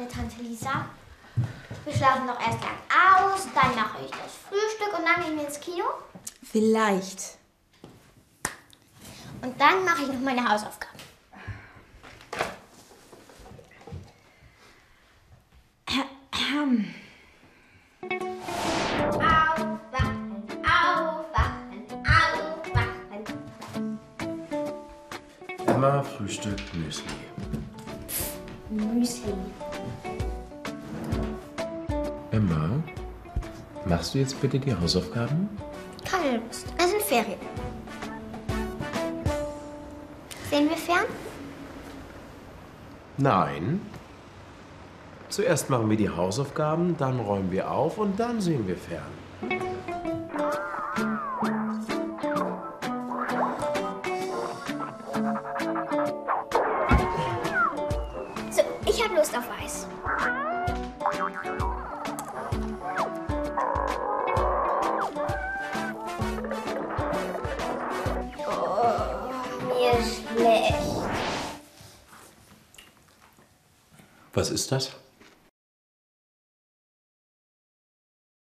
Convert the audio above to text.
mit Tante Lisa. Wir schlafen noch erst lang aus, dann mache ich das Frühstück und dann gehen wir ins Kino. Vielleicht. Und dann mache ich noch meine Hausaufgaben. Aufwachen, aufwachen, aufwachen. Emma frühstückt Müsli. Müsli. Emma, machst du jetzt bitte die Hausaufgaben? Keine Lust. Es sind Ferien. Sehen wir fern? Nein. Zuerst machen wir die Hausaufgaben, dann räumen wir auf und dann sehen wir fern. Ich habe Lust auf Eis. Oh. Was ist das?